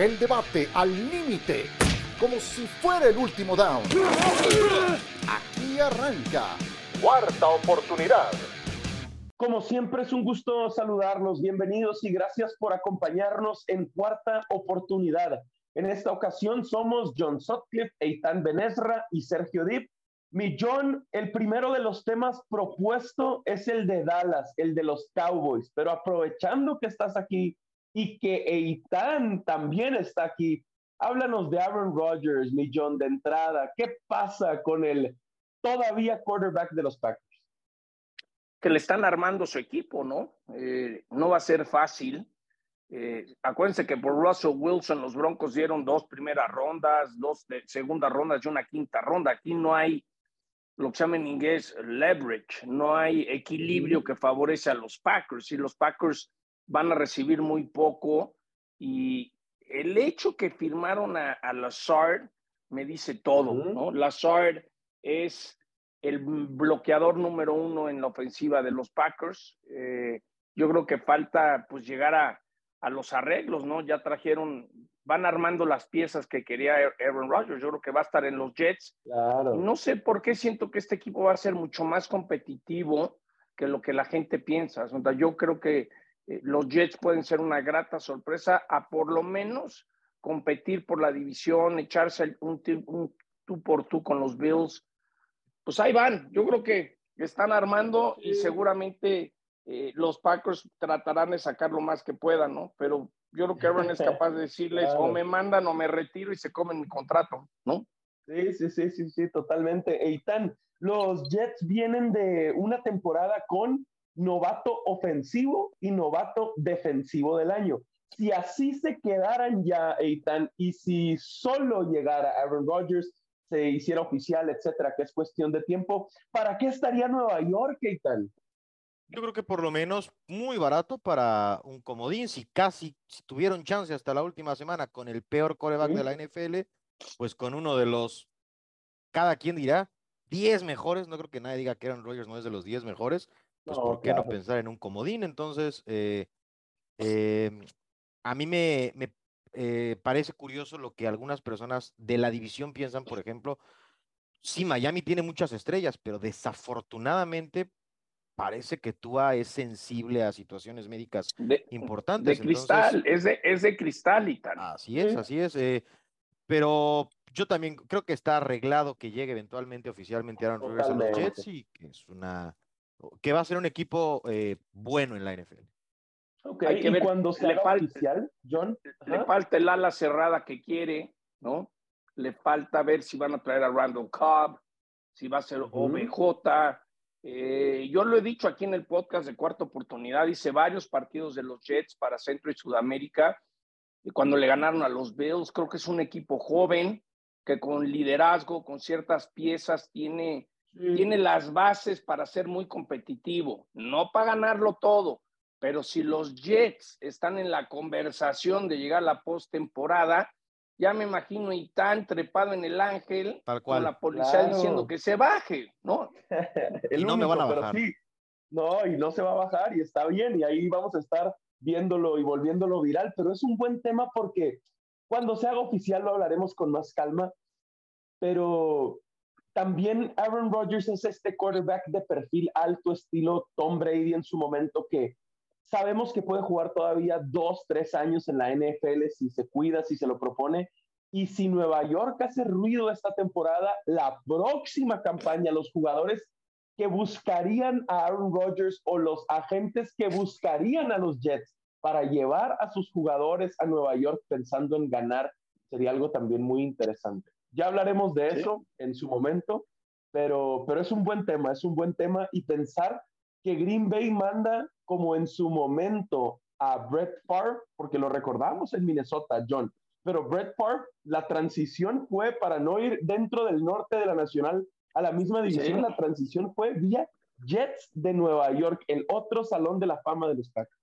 El debate al límite, como si fuera el último down. Aquí arranca. Cuarta oportunidad. Como siempre es un gusto saludarlos, bienvenidos y gracias por acompañarnos en Cuarta Oportunidad. En esta ocasión somos John Sutcliffe, Eitan Benesra y Sergio Dip. Mi John, el primero de los temas propuesto es el de Dallas, el de los Cowboys, pero aprovechando que estás aquí y que Eitan también está aquí, háblanos de Aaron Rodgers, mi John, de entrada. ¿Qué pasa con el todavía quarterback de los Packers? que le están armando su equipo, ¿no? Eh, no va a ser fácil. Eh, acuérdense que por Russell Wilson los Broncos dieron dos primeras rondas, dos de segunda rondas y una quinta ronda. Aquí no hay lo que se llama en inglés leverage, no hay equilibrio que favorece a los Packers y los Packers van a recibir muy poco y el hecho que firmaron a, a Lazard me dice todo, ¿no? Lazard es el bloqueador número uno en la ofensiva de los Packers. Eh, yo creo que falta pues llegar a, a, los arreglos, ¿no? Ya trajeron, van armando las piezas que quería Aaron Rodgers. Yo creo que va a estar en los Jets. Claro. No sé por qué siento que este equipo va a ser mucho más competitivo que lo que la gente piensa. O sea, yo creo que eh, los Jets pueden ser una grata sorpresa a por lo menos competir por la división, echarse un, un tú por tú con los Bills pues ahí van. Yo creo que están armando y seguramente eh, los Packers tratarán de sacar lo más que puedan, ¿no? Pero yo creo que Aaron es capaz de decirles o me mandan o me retiro y se comen mi contrato, ¿no? Sí, sí, sí, sí, sí, totalmente. Eitan, los Jets vienen de una temporada con novato ofensivo y novato defensivo del año. Si así se quedaran ya, Eitan, y si solo llegara Aaron Rodgers, se hiciera oficial, etcétera, que es cuestión de tiempo. ¿Para qué estaría Nueva York tal? Yo creo que por lo menos muy barato para un comodín. Si casi si tuvieron chance hasta la última semana con el peor coreback ¿Sí? de la NFL, pues con uno de los, cada quien dirá, 10 mejores. No creo que nadie diga que Aaron Rodgers no es de los 10 mejores. Pues no, ¿por qué claro. no pensar en un comodín? Entonces, eh, eh, a mí me, me eh, parece curioso lo que algunas personas de la división piensan, por ejemplo, sí, Miami tiene muchas estrellas, pero desafortunadamente parece que Tua es sensible a situaciones médicas de, importantes. De cristal, Entonces, es, de, es de cristal y tal. Así es, así es. Eh, pero yo también creo que está arreglado que llegue eventualmente oficialmente Aaron Rodgers a los Jets y que es una que va a ser un equipo eh, bueno en la NFL. Okay. Hay que y ver cuando se le falta, oficial, John. Le Ajá. falta el ala cerrada que quiere, ¿no? Le falta ver si van a traer a Randall Cobb, si va a ser uh -huh. OBJ. Eh, yo lo he dicho aquí en el podcast de Cuarta Oportunidad, hice varios partidos de los Jets para Centro y Sudamérica. Y cuando le ganaron a los Bills, creo que es un equipo joven que con liderazgo, con ciertas piezas, tiene, sí. tiene las bases para ser muy competitivo. No para ganarlo todo, pero si los Jets están en la conversación de llegar a la postemporada, ya me imagino y tan trepado en el ángel Tal cual. con la policía claro. diciendo que se baje, ¿no? el y no único, me van a bajar. Sí, no, y no se va a bajar y está bien y ahí vamos a estar viéndolo y volviéndolo viral, pero es un buen tema porque cuando se haga oficial lo hablaremos con más calma, pero también Aaron Rodgers es este quarterback de perfil alto estilo Tom Brady en su momento que sabemos que puede jugar todavía dos, tres años en la NFL si se cuida, si se lo propone. Y si Nueva York hace ruido esta temporada, la próxima campaña, los jugadores que buscarían a Aaron Rodgers o los agentes que buscarían a los Jets para llevar a sus jugadores a Nueva York pensando en ganar, sería algo también muy interesante. Ya hablaremos de eso sí. en su momento, pero, pero es un buen tema, es un buen tema y pensar que Green Bay manda como en su momento a Brett Favre, porque lo recordamos en Minnesota, John, pero Brett Favre, la transición fue para no ir dentro del norte de la Nacional a la misma división, sí. la transición fue vía Jets de Nueva York, el otro salón de la fama de los Packers.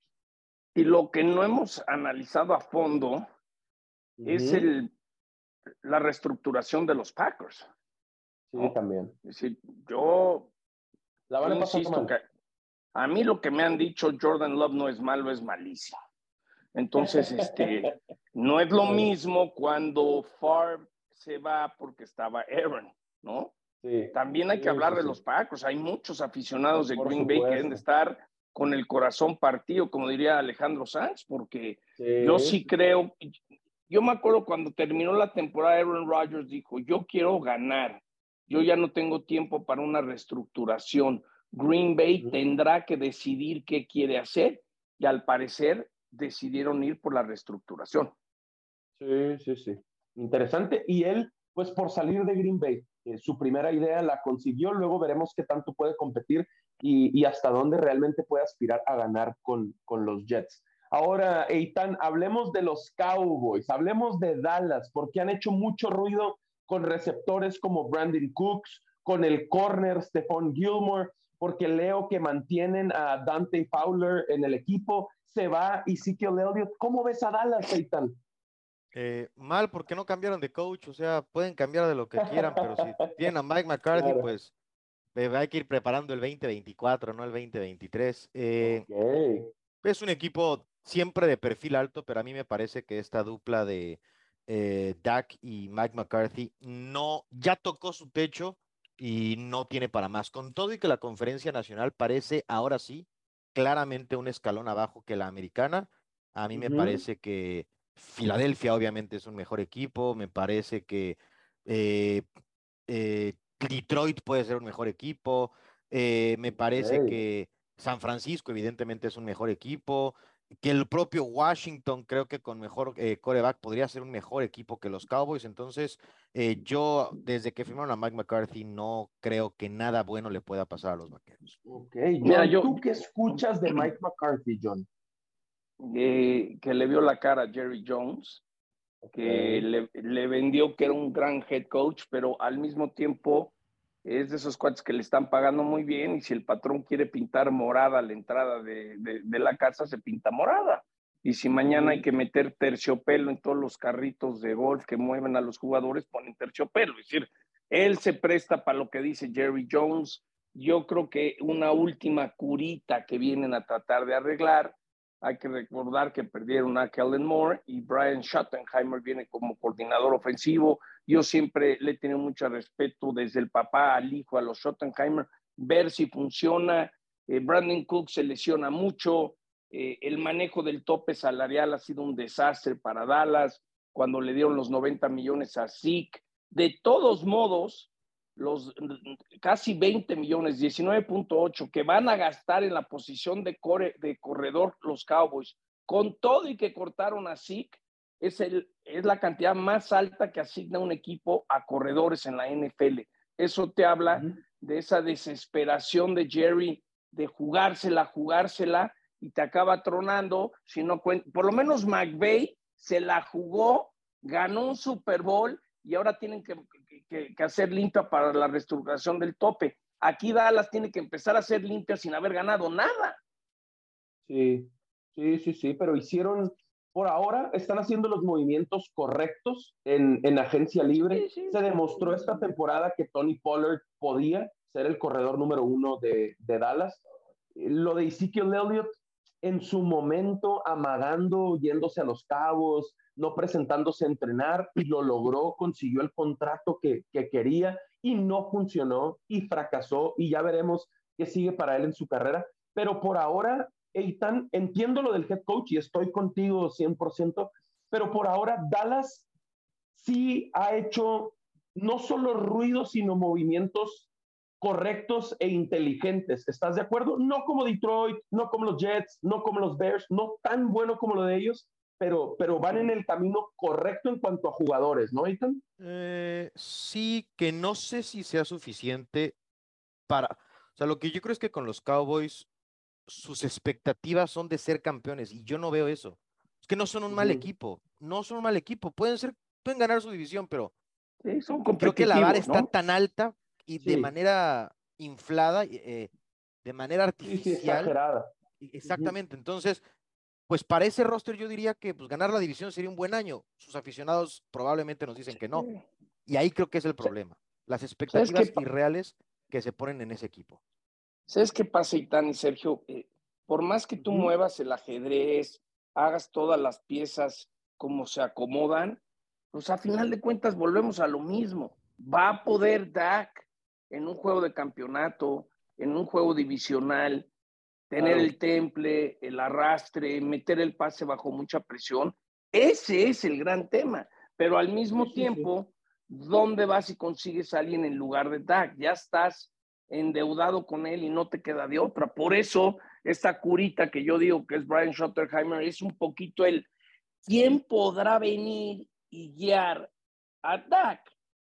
Y lo que no hemos analizado a fondo uh -huh. es el, la reestructuración de los Packers. Sí, ¿no? también. Es decir, yo, la pasar insisto que a mí lo que me han dicho Jordan Love no es malo, es malísimo. Entonces, este, no es lo mismo cuando Favre se va porque estaba Aaron, ¿no? También hay que hablar de los Packers. Hay muchos aficionados de Green Bay que deben de estar con el corazón partido, como diría Alejandro Sanz, porque yo sí creo, yo me acuerdo cuando terminó la temporada, Aaron Rodgers dijo, yo quiero ganar, yo ya no tengo tiempo para una reestructuración. Green Bay tendrá que decidir qué quiere hacer y al parecer decidieron ir por la reestructuración. Sí, sí, sí. Interesante. Y él, pues por salir de Green Bay, eh, su primera idea la consiguió, luego veremos qué tanto puede competir y, hasta dónde realmente puede aspirar a ganar con, con los Jets. Ahora, Eitan, hablemos de los Cowboys, hablemos de Dallas, porque han hecho mucho ruido con receptores como Brandon Cooks, con el corner Stephon Gilmore, porque leo que mantienen a Dante Fowler en el equipo, se va Ezekiel Elliott. ¿Cómo ves a Dallas, Eitan? Eh, mal porque no cambiaron de coach, o sea, pueden cambiar de lo que quieran, pero si tienen a Mike McCarthy, pues eh, hay que ir preparando el 2024, no el 2023. Eh, Es un equipo siempre de perfil alto, pero a mí me parece que esta dupla de eh, Dak y Mike McCarthy no, ya tocó su techo y no tiene para más. Con todo y que la conferencia nacional parece ahora sí claramente un escalón abajo que la americana, a mí me parece que Filadelfia obviamente es un mejor equipo, me parece que eh, eh, Detroit puede ser un mejor equipo, eh, me parece que San Francisco evidentemente es un mejor equipo, que el propio Washington creo que con mejor coreback podría ser un mejor equipo que los Cowboys, entonces yo desde que firmaron a Mike McCarthy no creo que nada bueno le pueda pasar a los vaqueros. Ok, Mira, yo, ¿tú qué escuchas de Mike McCarthy, John? que le vio la cara a Jerry Jones, que le, vendió que era un gran head coach, pero al mismo tiempo es de esos cuates que le están pagando muy bien y si el patrón quiere pintar morada la entrada de, la casa, se pinta morada. Y si mañana hay que meter terciopelo en todos los carritos de golf que mueven a los jugadores, ponen terciopelo. Es decir, él se presta para lo que dice Jerry Jones. Yo creo que una última curita que vienen a tratar de arreglar hay que recordar que perdieron a Kellen Moore y Brian Schottenheimer viene como coordinador ofensivo. Yo siempre le he tenido mucho respeto desde el papá al hijo, a los Schottenheimer, ver si funciona. Eh, Brandon Cook se lesiona mucho. Eh, el manejo del tope salarial ha sido un desastre para Dallas cuando le dieron los 90 millones a Zeke. De todos modos, los casi 20 millones, 19.8 que van a gastar en la posición de, de corredor los Cowboys, con todo y que cortaron a Zeke, es, el, es la cantidad más alta que asigna un equipo a corredores en la NFL. Eso te habla de esa desesperación de Jerry de jugársela, jugársela y te acaba tronando. Si no por lo menos McVeigh se la jugó, ganó un Super Bowl y ahora tienen que, hacer limpia para la reestructuración del tope. Aquí Dallas tiene que empezar a hacer limpia sin haber ganado nada. Sí, sí, sí, sí, pero hicieron, por ahora, están haciendo los movimientos correctos en, en agencia libre. Se demostró esta temporada que Tony Pollard podía ser el corredor número uno de, de Dallas. Lo de Ezekiel Elliott, en su momento amagando, yéndose a los cabos, no presentándose a entrenar y lo logró, consiguió el contrato que, quería y no funcionó y fracasó y ya veremos qué sigue para él en su carrera. Pero por ahora, Eitan, entiendo lo del head coach y estoy contigo 100%, pero por ahora Dallas sí ha hecho no solo ruido, sino movimientos correctos e inteligentes. ¿Estás de acuerdo? No como Detroit, no como los Jets, no como los Bears, no tan bueno como lo de ellos, pero, pero van en el camino correcto en cuanto a jugadores, ¿no, Ethan? Eh, sí, que no sé si sea suficiente para. O sea, lo que yo creo es que con los Cowboys sus expectativas son de ser campeones y yo no veo eso. Es que no son un mal equipo, no son un mal equipo. Pueden ser, pueden ganar su división, pero creo que la vara está tan alta y de manera inflada, eh, de manera artificial. Exactamente. Entonces, pues para ese roster yo diría que pues, ganar la división sería un buen año. Sus aficionados probablemente nos dicen que no. Y ahí creo que es el problema. Las expectativas irreales que se ponen en ese equipo. ¿Sabes qué pasa, Itán y Sergio? Eh, por más que tú muevas el ajedrez, hagas todas las piezas como se acomodan, pues a final de cuentas volvemos a lo mismo. Va a poder Dak en un juego de campeonato, en un juego divisional, tener el temple, el arrastre, meter el pase bajo mucha presión. Ese es el gran tema. Pero al mismo tiempo, ¿dónde vas y consigues a alguien en lugar de Dak? Ya estás endeudado con él y no te queda de otra. Por eso, esta curita que yo digo que es Brian Schotterheimer es un poquito el quién podrá venir y guiar a Dak.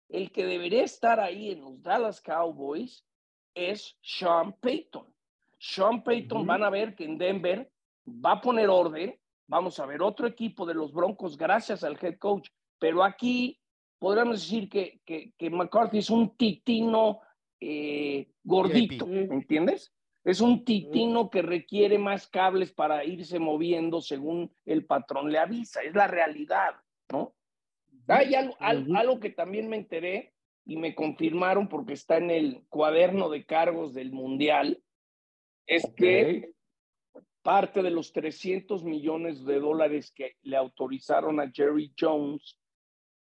El que debería estar ahí en los Dallas Cowboys es Sean Payton. Sean Payton van a ver que en Denver va a poner orden. Vamos a ver otro equipo de los Broncos gracias al head coach. Pero aquí podríamos decir que, que, que McCarthy es un titino eh, gordito, ¿me entiendes? Es un titino que requiere más cables para irse moviendo según el patrón le avisa. Es la realidad, ¿no? Hay algo, algo, que también me enteré y me confirmaron porque está en el cuaderno de cargos del Mundial, es que parte de los 300 millones de dólares que le autorizaron a Jerry Jones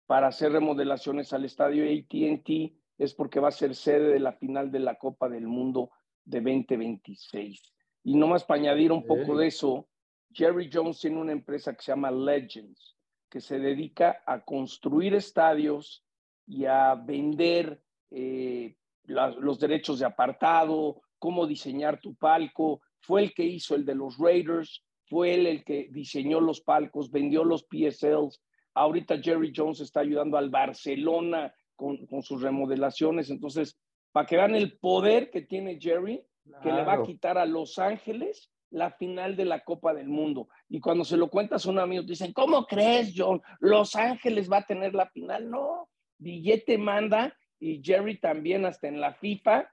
para hacer remodelaciones al estadio ATT es porque va a ser sede de la final de la Copa del Mundo de 2026. Y nomás para añadir un poco de eso, Jerry Jones tiene una empresa que se llama Legends, que se dedica a construir estadios y a vender eh, los derechos de apartado, cómo diseñar tu palco. Fue el que hizo el de los Raiders, fue él el que diseñó los palcos, vendió los PSLs. Ahorita Jerry Jones está ayudando al Barcelona con, con sus remodelaciones. Entonces, para que vean el poder que tiene Jerry, que le va a quitar a Los Ángeles la final de la Copa del Mundo. Y cuando se lo cuentas a un amigo, dicen, ¿cómo crees, John? Los Ángeles va a tener la final. No, billete manda y Jerry también hasta en la FIFA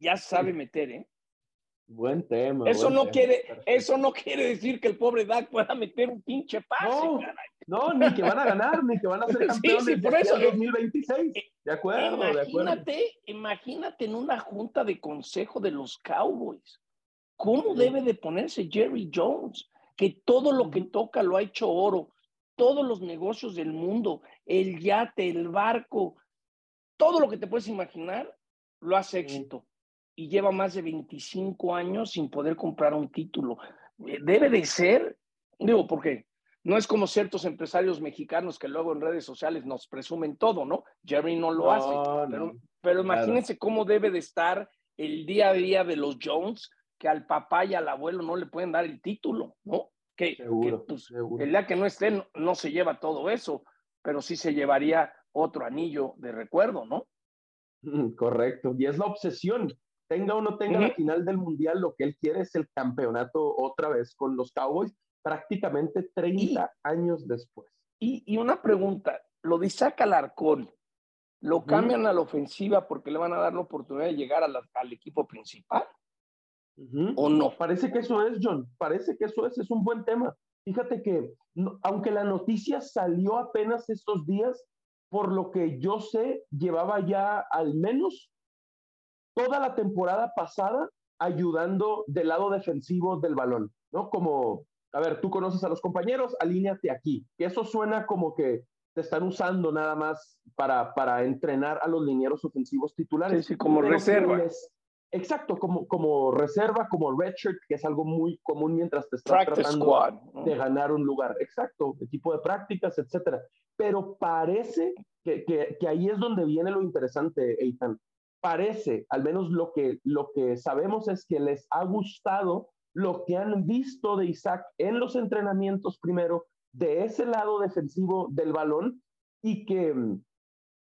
ya sabe meter, ¿eh? Buen tema. Eso no quiere, eso no quiere decir que el pobre Dak pueda meter un pinche pase. No, ni que van a ganar, ni que van a ser campeones sí, por eso, 2026. Eh, de acuerdo, imagínate, de acuerdo. Imagínate en una junta de consejo de los Cowboys. ¿Cómo debe de ponerse Jerry Jones? Que todo lo que toca lo ha hecho oro. Todos los negocios del mundo, el yate, el barco, todo lo que te puedes imaginar, lo hace éxito y lleva más de 25 años sin poder comprar un título. Eh, debe de ser, digo, porque no es como ciertos empresarios mexicanos que luego en redes sociales nos presumen todo, ¿no? Jerry no lo hace, pero, imagínense cómo debe de estar el día a día de los Jones, que al papá y al abuelo no le pueden dar el título, ¿no? Que, pues, el día que no estén no se lleva todo eso, pero sí se llevaría otro anillo de recuerdo, ¿no? Correcto, y es la obsesión tenga o no tenga la final del Mundial, lo que él quiere es el campeonato otra vez con los Cowboys, prácticamente 30 años después. Y, una pregunta, lo de Isaac Alarcón, ¿lo cambian a la ofensiva porque le van a dar la oportunidad de llegar al equipo principal? ¿O no? Parece que eso es, John, parece que eso es, es un buen tema. Fíjate que, aunque la noticia salió apenas estos días, por lo que yo sé, llevaba ya al menos toda la temporada pasada ayudando del lado defensivo del balón, ¿no? Como, a ver, tú conoces a los compañeros, alíñate aquí. Y eso suena como que te están usando nada más para, para entrenar a los linieros ofensivos titulares. Sí, como reserva. exacto, como, como reserva, como redshirt, que es algo muy común mientras te estás tratando de ganar un lugar. Exacto, equipo de prácticas, etcétera. Pero parece que, que, que ahí es donde viene lo interesante, Eitan parece, al menos lo que, lo que sabemos es que les ha gustado lo que han visto de Isaac en los entrenamientos primero, de ese lado defensivo del balón y que mm,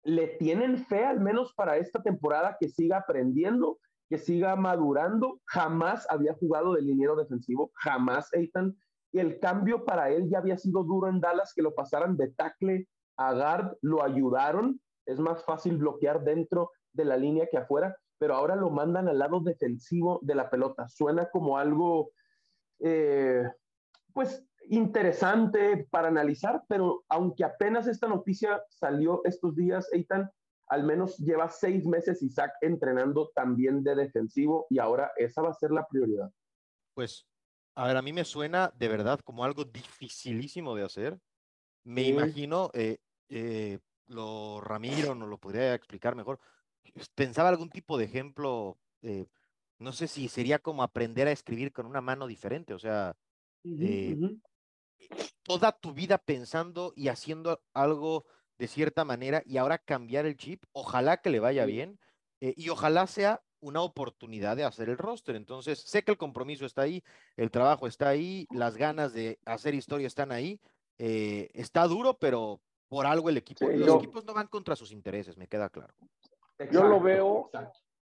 le tienen fe al menos para esta temporada que siga aprendiendo, que siga madurando. Jamás había jugado de liniero defensivo, jamás Ethan. Y el cambio para él ya había sido duro en Dallas, que lo pasaran de tackle a guard, lo ayudaron. Es más fácil bloquear dentro de la línea que afuera, pero ahora lo mandan al lado defensivo de la pelota. Suena como algo, eh, pues, interesante para analizar, pero aunque apenas esta noticia salió estos días, Eitan, al menos lleva seis meses Isaac entrenando también de defensivo y ahora esa va a ser la prioridad. Pues A ver, a mí me suena de verdad como algo dificilísimo de hacer. Me imagino, eh, eh, lo Ramiro nos lo podría explicar mejor. Pensaba algún tipo de ejemplo, eh, no sé si sería como aprender a escribir con una mano diferente, o sea, toda tu vida pensando y haciendo algo de cierta manera y ahora cambiar el chip, ojalá que le vaya bien y ojalá sea una oportunidad de hacer el roster. Entonces, sé que el compromiso está ahí, el trabajo está ahí, las ganas de hacer historia están ahí. Eh, está duro, pero por algo el equipo, los equipos no van contra sus intereses, me queda claro. Yo lo veo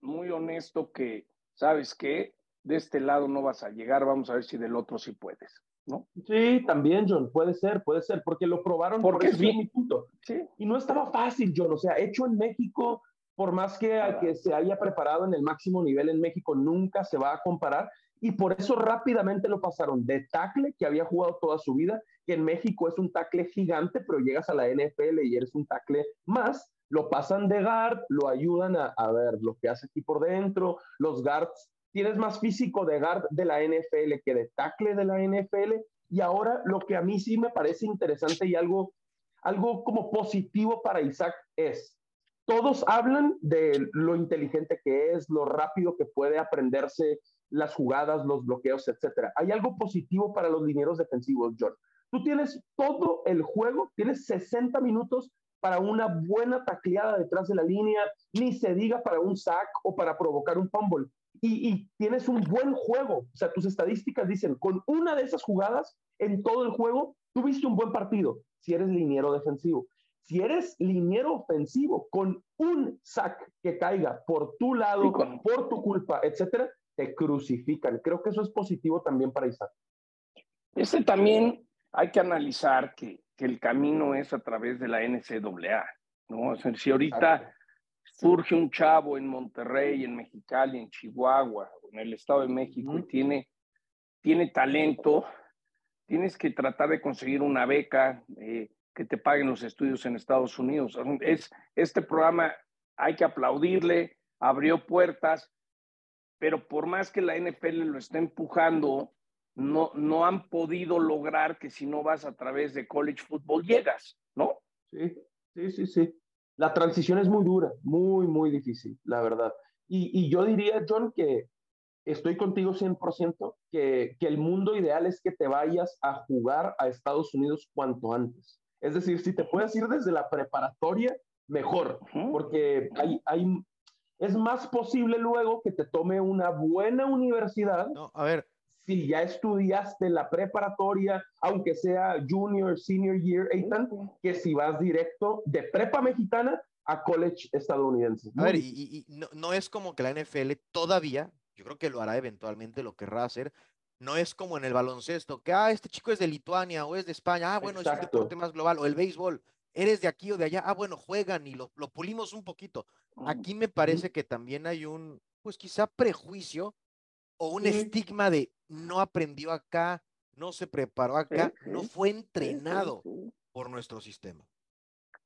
muy honesto que, ¿sabes qué? De este lado no vas a llegar, vamos a ver si del otro sí puedes. ¿No? Sí, también, John, puede ser, puede ser, porque lo probaron porque es bien mi punto. Sí. Y no estaba fácil, John, o sea, hecho en México, por más que, que se haya preparado en el máximo nivel en México, nunca se va a comparar. Y por eso rápidamente lo pasaron de tackle, que había jugado toda su vida, que en México es un tackle gigante, pero llegas a la NFL y eres un tackle más, lo pasan de guard, lo ayudan a, a ver lo que hace aquí por dentro, los guards, tienes más físico de guard de la NFL que de tackle de la NFL, y ahora lo que a mí sí me parece interesante y algo, algo como positivo para Isaac es, todos hablan de lo inteligente que es, lo rápido que puede aprenderse las jugadas, los bloqueos, etcétera. Hay algo positivo para los linieros defensivos, John. Tú tienes todo el juego, tienes 60 minutos para una buena tacleada detrás de la línea, ni se diga para un sack o para provocar un fumble. Y, y, tienes un buen juego. O sea, tus estadísticas dicen, con una de esas jugadas en todo el juego, tuviste un buen partido si eres liniero defensivo. Si eres liniero ofensivo con un sack que caiga por tu lado, por tu culpa, etcétera, te crucifican. Creo que eso es positivo también para Isaac. Este también hay que analizar que, que el camino es a través de la NCAA, ¿no? si ahorita surge un chavo en Monterrey, en Mexicali, en Chihuahua, en el Estado de México y tiene, tiene talento, tienes que tratar de conseguir una beca, eh, que te paguen los estudios en Estados Unidos. Es, este programa hay que aplaudirle, abrió puertas, pero por más que la NFL lo esté empujando, no, no han podido lograr que si no vas a través de college football llegas, ¿no? Sí, sí, sí, sí. La transición es muy dura, muy, muy difícil, la verdad. Y, y yo diría, John, que estoy contigo 100%, que, que el mundo ideal es que te vayas a jugar a Estados Unidos cuanto antes. Es decir, si te puedes ir desde la preparatoria, mejor, porque hay, hay, es más posible luego que te tome una buena universidad. No, a ver. Si ya estudiaste la preparatoria, aunque sea junior, senior year, Ethan, que si vas directo de prepa mexicana a college estadounidense. A ver, y, no, no, es como que la NFL todavía, yo creo que lo hará eventualmente, lo querrá hacer, no es como en el baloncesto, que, ah, este chico es de Lituania o es de España, ah, bueno, es un deporte más global, o el béisbol, eres de aquí o de allá, ah, bueno, juegan y lo, lo pulimos un poquito. Aquí me parece que también hay un, pues quizá prejuicio o un estigma de no aprendió acá, no se preparó acá, no fue entrenado por nuestro sistema.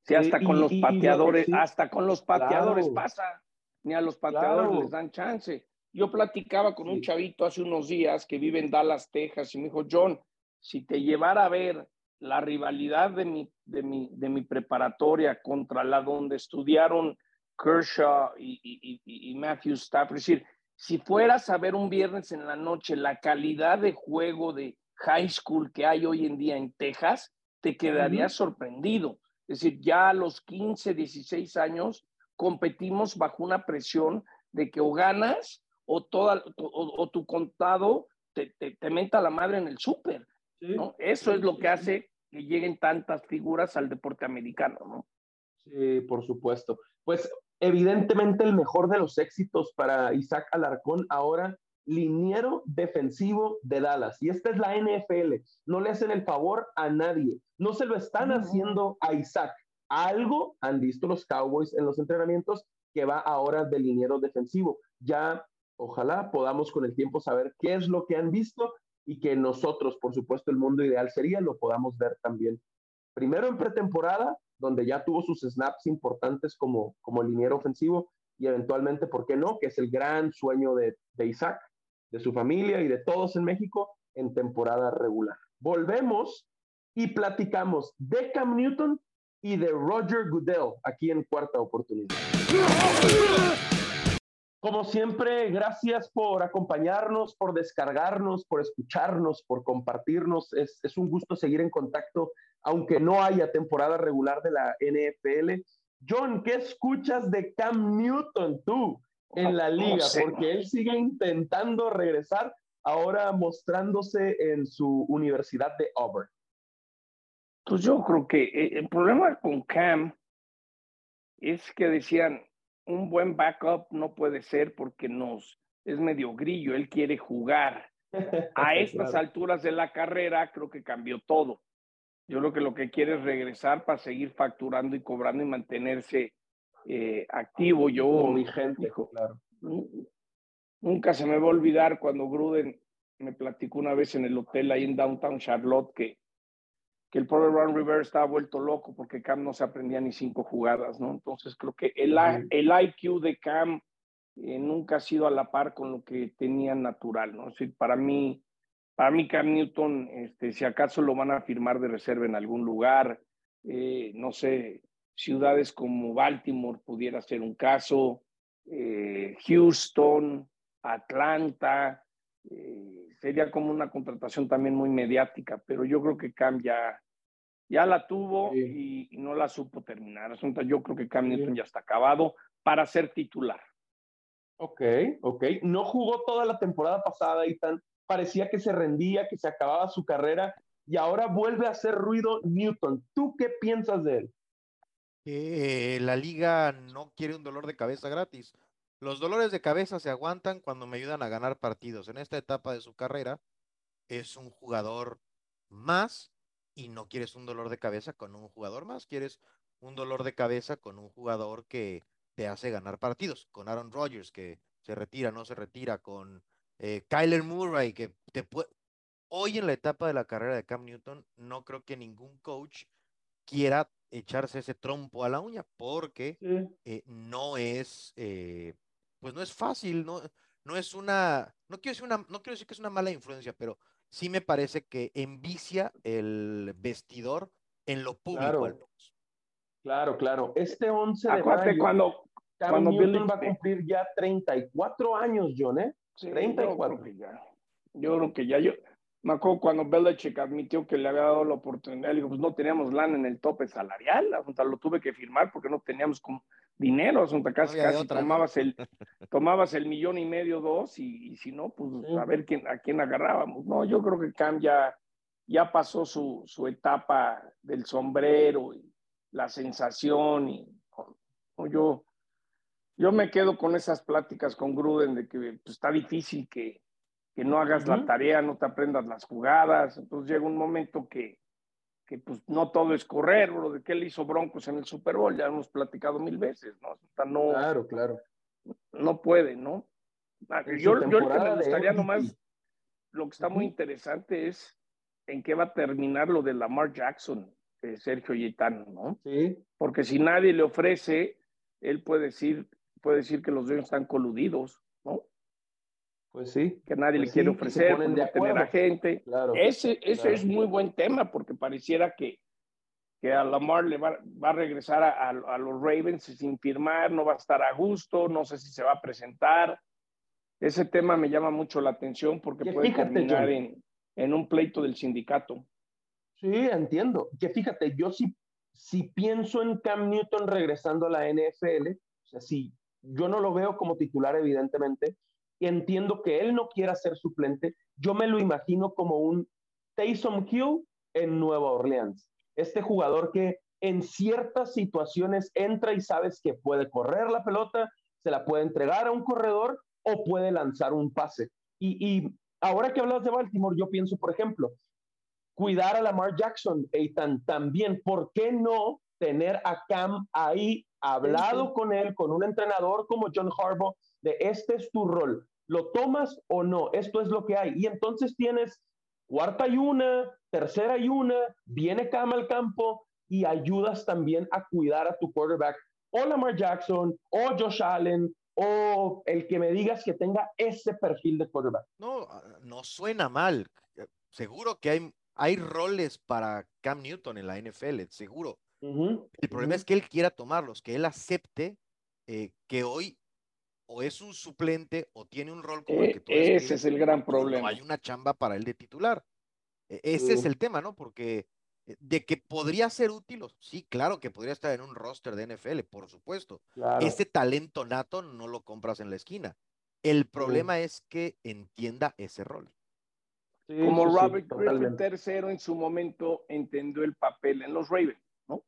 Sí, hasta con los pateadores, hasta con los pateadores pasa, ni a los pateadores les dan chance. Yo platicaba con un chavito hace unos días que vive en Dallas, Texas, y me dijo, John, si te llevara a ver la rivalidad de mi, de mi, de mi preparatoria contra la donde estudiaron Kershaw y, y, y, Matthew Stafford, es decir, si fueras a ver un viernes en la noche la calidad de juego de high school que hay hoy en día en Texas, te quedarías sorprendido. Es decir, ya a los 15, 16 años competimos bajo una presión de que o ganas o, toda, o, tu contado te, te, menta la madre en el súper. ¿no? Eso es lo que hace que lleguen tantas figuras al deporte americano, ¿no? Sí, por supuesto. Pues evidentemente el mejor de los éxitos para Isaac Alarcón ahora, liniero defensivo de Dallas. Y esta es la NFL. No le hacen el favor a nadie. No se lo están haciendo a Isaac. Algo han visto los Cowboys en los entrenamientos que va ahora de liniero defensivo. Ya Ojalá podamos con el tiempo saber qué es lo que han visto y que nosotros, por supuesto, el mundo ideal sería, lo podamos ver también. Primero en pretemporada, donde ya tuvo sus snaps importantes como, como liniero ofensivo y eventualmente, ¿por qué no? Que es el gran sueño de, de Isaac, de su familia y de todos en México, en temporada regular. Volvemos y platicamos de Cam Newton y de Roger Goodell aquí en cuarta oportunidad. Como siempre, gracias por acompañarnos, por descargarnos, por escucharnos, por compartirnos. Es, es, un gusto seguir en contacto, aunque no haya temporada regular de la NFL. John, ¿qué escuchas de Cam Newton tú en la liga? Porque él sigue intentando regresar, ahora mostrándose en su universidad de Auburn. Pues yo creo que eh, el problema con Cam es que decían, un buen backup no puede ser porque nos es medio grillo, él quiere jugar. A estas alturas de la carrera creo que cambió todo. Yo creo que lo que quiere es regresar para seguir facturando y cobrando y mantenerse eh, activo. Yo, mi gente, claro. Nunca se me va a olvidar cuando Gruden me platicó una vez en el hotel ahí en Downtown Charlotte que que el pobre Ron Rivera estaba vuelto loco porque Cam no se aprendía ni cinco jugadas, ¿no? Entonces creo que el, el IQ de Cam eh, nunca ha sido a la par con lo que tenía natural, ¿no? Es decir, para mí, para mí Cam Newton, este, si acaso lo van a firmar de reserva en algún lugar, eh, no sé, ciudades como Baltimore pudiera ser un caso, eh, Houston, Atlanta, sería como una contratación también muy mediática, pero yo creo que Cam ya, ya la tuvo y, no la supo terminar. Yo creo que Cam Newton ya está acabado para ser titular. Ok, ok. No jugó toda la temporada pasada y tan parecía que se rendía, que se acababa su carrera y ahora vuelve a hacer ruido Newton. ¿Tú qué piensas de él? Eh, la liga no quiere un dolor de cabeza gratis. Los dolores de cabeza se aguantan cuando me ayudan a ganar partidos. En esta etapa de su carrera es un jugador más y no quieres un dolor de cabeza con un jugador más, quieres un dolor de cabeza con un jugador que te hace ganar partidos, con Aaron Rodgers que se retira, no se retira, con eh, Kyler Murray que te puede... Hoy en la etapa de la carrera de Cam Newton, no creo que ningún coach quiera echarse ese trompo a la uña porque eh, no es pues no es fácil, no, no es una, no quiero, decir una, no quiero decir que es una mala influencia, pero sí me parece que envicia el vestidor en lo público. Claro, claro, claro. Este 11 de mayo, cuando, cuando Newton va a cumplir ya 34 años, John, ¿eh? Sí, 34. Yo creo que ya, yo creo que ya, yo, me acuerdo cuando Belichick admitió que le había dado la oportunidad, le digo, pues no teníamos lana en el tope salarial, lo tuve que firmar porque no teníamos como dinero, asunto casi, casi tomabas, el, tomabas el millón y medio, dos, y, si no, pues a ver quién, a quién agarrábamos. No, yo creo que Cam ya, ya pasó su, su etapa del sombrero y la sensación, y yo, yo me quedo con esas pláticas con Gruden de que pues, está difícil que, que no hagas la tarea, no te aprendas las jugadas, entonces llega un momento que que pues no todo es correr, bro, de que él hizo Broncos en el Super Bowl, ya hemos platicado mil veces, ¿no? no claro, claro. No puede, ¿no? Ah, yo, yo lo que me gustaría nomás, lo que está muy interesante es en qué va a terminar lo de Lamar Jackson, de Sergio Yetano, ¿no? Sí. Porque si nadie le ofrece, él puede decir, puede decir que los dueños están coludidos, ¿no? Pues sí. Que nadie le pues quiere ofrecer, pues de tener a gente. Claro, ese ese es muy buen tema porque pareciera que, que a Lamar le va, va a regresar a, a, los Ravens sin firmar, no va a estar a gusto, no sé si se va a presentar. Ese tema me llama mucho la atención porque puede terminar en, en, un pleito del sindicato. Sí, entiendo. Que fíjate, yo sí, si pienso en Cam Newton regresando a la NFL, o sea, sí, yo no lo veo como titular, evidentemente, entiendo que él no quiera ser suplente, yo me lo imagino como un Taysom Hill en Nueva Orleans. Este jugador que en ciertas situaciones entra y sabes que puede correr la pelota, se la puede entregar a un corredor o puede lanzar un pase. Y, ahora que hablas de Baltimore, yo pienso, por ejemplo, cuidar a Lamar Jackson, Eitan, también, ¿por qué no tener a Cam ahí, hablado con él, con un entrenador como John Harbaugh, de este es tu rol, ¿Lo tomas o no? Esto es lo que hay. Y entonces tienes cuarta y una, tercera y una, viene Cam al campo y ayudas también a cuidar a tu quarterback o Lamar Jackson o Josh Allen o el que me digas que tenga ese perfil de quarterback. No, no suena mal. seguro que hay, hay roles para Cam Newton en la NFL, seguro. el problema es que él quiera tomarlos, que él acepte eh, que hoy o es un suplente o tiene un rol como el que tú Ese es el gran problema. No hay una chamba para él de titular. E, ese es el tema, ¿no? Porque eh, de que podría ser útil, sí, claro que podría estar en un roster de NFL, por supuesto. Ese talento nato no lo compras en la esquina. El problema es que entienda ese rol. Como Robert Griffin tercero en su momento entendió el papel en los Ravens, ¿no?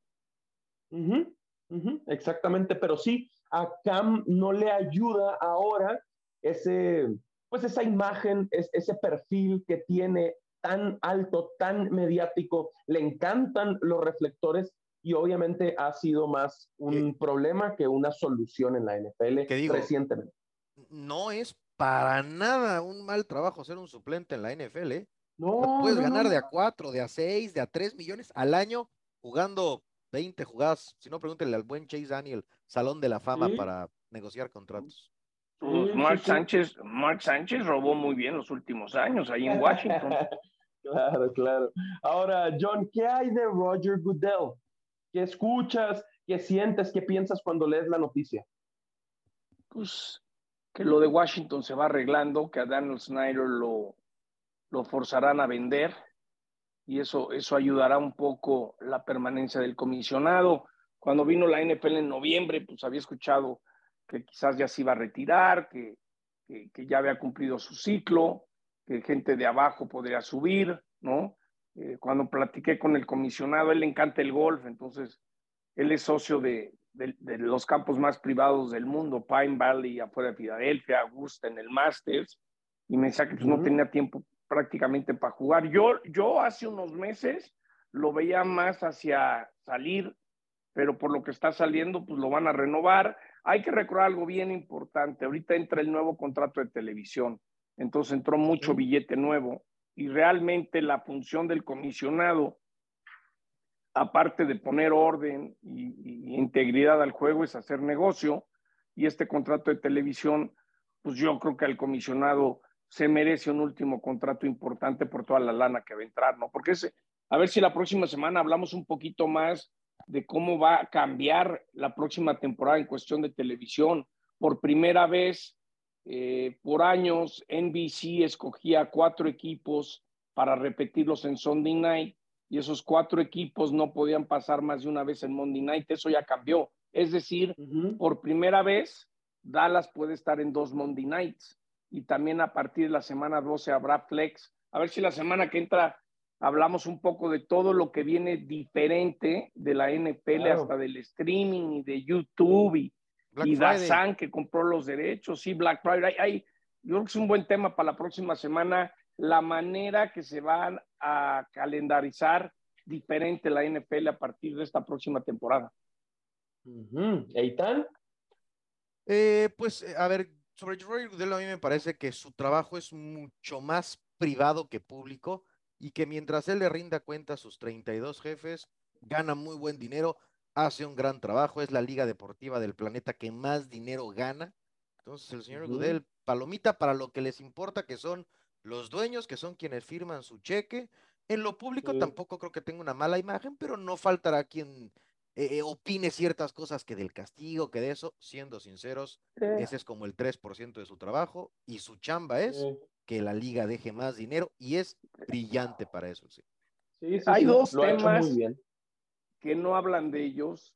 Exactamente, pero sí, a Cam no le ayuda ahora ese, pues esa imagen, ese perfil que tiene tan alto, tan mediático, le encantan los reflectores y obviamente ha sido más un problema que una solución en la NFL recientemente. No es para nada un mal trabajo ser un suplente en la NFL. ¿eh? No, puedes ganar de a cuatro, de a seis, de a tres millones al año jugando 20 jugadas. Si no, pregúntenle al buen Chase Daniel, Salón de la Fama para negociar contratos. Pues Mark Sánchez, Mark Sánchez robó muy bien los últimos años ahí en Washington. Claro, claro. Ahora, John, ¿qué hay de Roger Goodell? ¿Qué escuchas? ¿Qué sientes? ¿Qué piensas cuando lees la noticia? Pues que lo de Washington se va arreglando, que a Daniel Snyder lo, lo forzarán a vender y eso, eso ayudará un poco la permanencia del comisionado. Cuando vino la NFL en noviembre, pues había escuchado que quizás ya se iba a retirar, que, que ya había cumplido su ciclo que gente de abajo podría subir, ¿no? Eh, cuando platiqué con el comisionado, él le encanta el golf, entonces él es socio de, los campos más privados del mundo, Pine Valley, afuera de Filadelfia, Augusta, en el Masters, y me decía que pues, no tenía tiempo prácticamente para jugar. Yo, yo hace unos meses lo veía más hacia salir, pero por lo que está saliendo, pues lo van a renovar. Hay que recordar algo bien importante. Ahorita entra el nuevo contrato de televisión entonces entró mucho billete nuevo y realmente la función del comisionado, aparte de poner orden y, integridad al juego, es hacer negocio y este contrato de televisión, pues yo creo que el comisionado se merece un último contrato importante por toda la lana que va a entrar, ¿no? Porque ese, a ver si la próxima semana hablamos un poquito más de cómo va a cambiar la próxima temporada en cuestión de televisión. Por primera vez eh, por años, NBC escogía cuatro equipos para repetirlos en Sunday Night y esos cuatro equipos no podían pasar más de una vez en Monday Night. Eso ya cambió. Es decir, por primera vez, Dallas puede estar en dos Monday Nights y también a partir de la semana 12 habrá flex. A ver si la semana que entra hablamos un poco de todo lo que viene diferente de la NFL hasta del streaming y de YouTube y y Dazan que compró los derechos, sí, Black Friday. Hay, yo creo que es un buen tema para la próxima semana, la manera que se van a calendarizar diferente la NFL a partir de esta próxima temporada. ¿Eitan? Eh, pues, eh, a ver, sobre Roy Goodell a mí me parece que su trabajo es mucho más privado que público y que mientras él le rinda cuenta a sus 32 jefes, gana muy buen dinero hace un gran trabajo, es la liga deportiva del planeta que más dinero gana. Entonces, el señor Gudel, palomita para lo que les importa, que son los dueños, que son quienes firman su cheque. En lo público tampoco creo que tenga una mala imagen, pero no faltará quien eh, eh, opine ciertas cosas que del castigo, que de eso, siendo sinceros, ese es como el 3% de su trabajo y su chamba es que la liga deje más dinero y es brillante para eso. Sí. Hay dos temas que no hablan de ellos,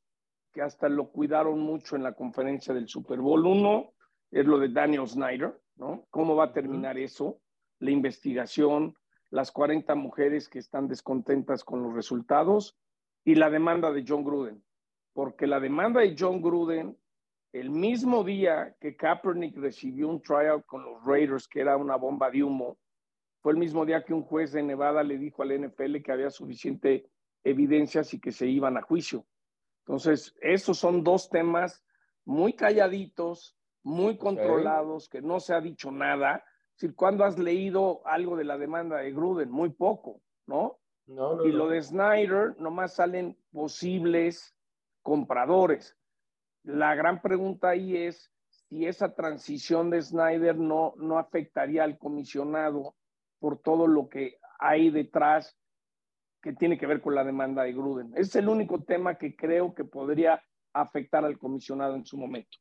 que hasta lo cuidaron mucho en la conferencia del Super Bowl. Uno es lo de Daniel Snyder, ¿no? ¿Cómo va a terminar eso? La investigación, las 40 mujeres que están descontentas con los resultados y la demanda de John Gruden. Porque la demanda de John Gruden, el mismo día que Kaepernick recibió un tryout con los Raiders, que era una bomba de humo, fue el mismo día que un juez de Nevada le dijo al NFL que había suficiente evidencias y que se iban a juicio. Entonces, esos son dos temas muy calladitos, muy controlados, que no se ha dicho nada. Es decir, ¿cuándo has leído algo de la demanda de Gruden? Muy poco, ¿no? No, y lo de Snyder, nomás salen posibles compradores. La gran pregunta ahí es si esa transición de Snyder no, no afectaría al comisionado por todo lo que hay detrás que tiene que ver con la demanda de Gruden. Es el único tema que creo que podría afectar al comisionado en su momento.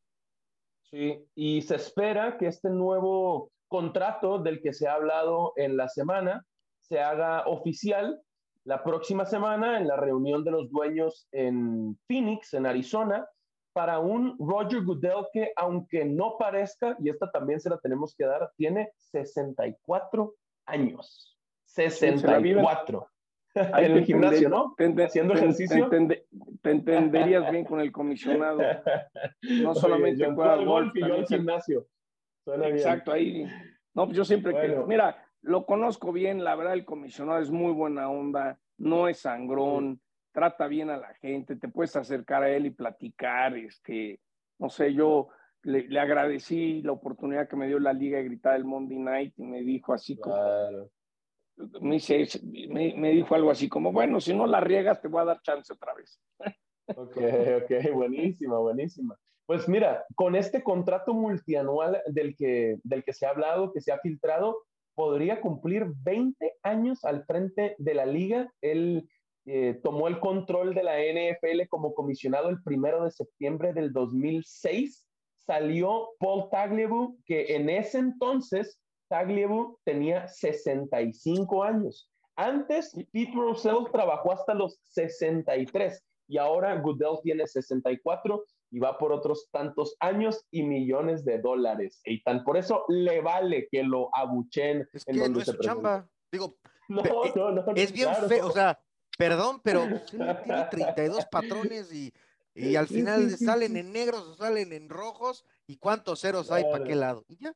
Sí, y se espera que este nuevo contrato del que se ha hablado en la semana se haga oficial la próxima semana en la reunión de los dueños en Phoenix, en Arizona, para un Roger Goodell que, aunque no parezca, y esta también se la tenemos que dar, tiene 64 años. 64. en el gimnasio, ¿no? Haciendo ejercicio. Te, entenderías bien con el comisionado. No solamente en golf, y yo al gimnasio. Exacto, ahí. No, pues yo siempre que. Mira, lo conozco bien, la verdad, el comisionado es muy buena onda, no es sangrón, trata bien a la gente, te puedes acercar a él y platicar. Este, no sé, yo le, agradecí la oportunidad que me dio la liga de gritar el Monday Night y me dijo así como me, dice, me, dijo algo así como, bueno, si no la riegas, te voy a dar chance otra vez. Ok, ok, buenísima, buenísima. Pues mira, con este contrato multianual del que, del que se ha hablado, que se ha filtrado, podría cumplir 20 años al frente de la liga. Él eh, tomó el control de la NFL como comisionado el primero de septiembre del 2006. Salió Paul Tagliabue, que en ese entonces Tagliabue tenía 65 años. Antes, Pete Russell trabajó hasta los 63 y ahora Goodell tiene 64 y va por otros tantos años y millones de dólares. Y tan por eso le vale que lo abuchen es en donde no es chamba. Digo, no, no, no, es bien feo, o sea, perdón, pero tiene 32 patrones y, y al final salen en negros o salen en rojos y cuántos ceros hay para qué lado. Y ya.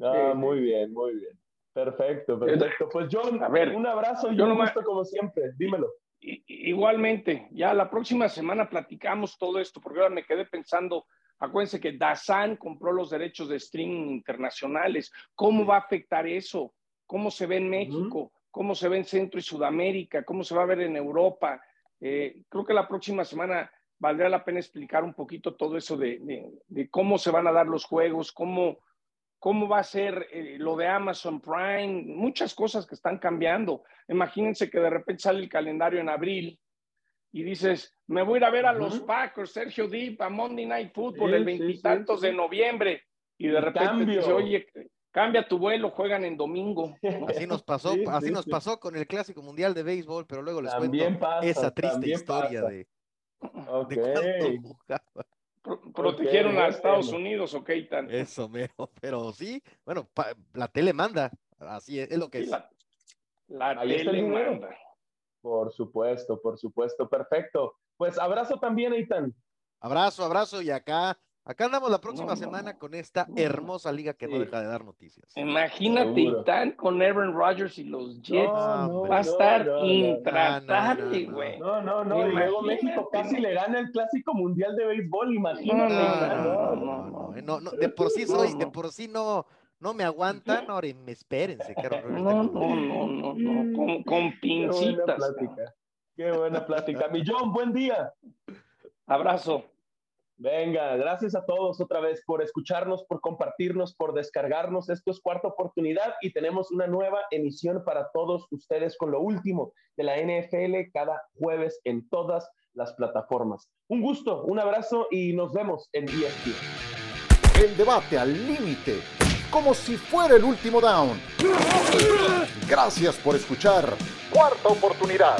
Ah, muy bien, muy bien. Perfecto, perfecto. Pues John, a ver, un abrazo y un gusto como siempre. Dímelo. Igualmente, ya la próxima semana platicamos todo esto, porque ahora me quedé pensando, acuérdense que Dazan compró los derechos de streaming internacionales. ¿Cómo va a afectar eso? ¿Cómo se ve en México? ¿Cómo se ve en Centro y Sudamérica? ¿Cómo se va a ver en Europa? Eh, creo que la próxima semana valdría la pena explicar un poquito todo eso de, de cómo se van a dar los juegos, cómo, cómo va a ser eh, lo de Amazon Prime, muchas cosas que están cambiando. Imagínense que de repente sale el calendario en abril y dices, me voy a ir a ver a los Packers, Sergio Deep, a Monday Night Football el veintitantos de noviembre y de repente dice, oye, cambia tu vuelo, juegan en domingo. Así nos pasó, así nos pasó con el Clásico Mundial de Béisbol, pero luego les cuento esa triste historia de, protegieron a Estados Unidos, ok, tan. Eso, mero, pero sí, bueno, la tele manda, así es, lo que es. La, tele manda. Por supuesto, por supuesto, perfecto. Pues abrazo también, Eitan. Abrazo, abrazo, y acá Acá andamos la próxima semana con esta hermosa liga que no deja de dar noticias. Imagínate, Itán con Aaron Rodgers y los Jets. va a estar intratable, güey. No, no, no. Y luego México casi le gana el clásico mundial de béisbol, imagínate. No, no, no. no, de por sí soy, de por sí no. No me aguantan, ahora me espérense. no, no, no, no, no, con, con pincitas. Qué buena plática. Qué buena plática. Millón, buen día. Abrazo. Venga, gracias a todos otra vez por escucharnos, por compartirnos, por descargarnos. Esto es cuarta oportunidad y tenemos una nueva emisión para todos ustedes con lo último de la NFL cada jueves en todas las plataformas. Un gusto, un abrazo y nos vemos en ESPN. El debate al límite, como si fuera el último down. Gracias por escuchar Cuarta Oportunidad.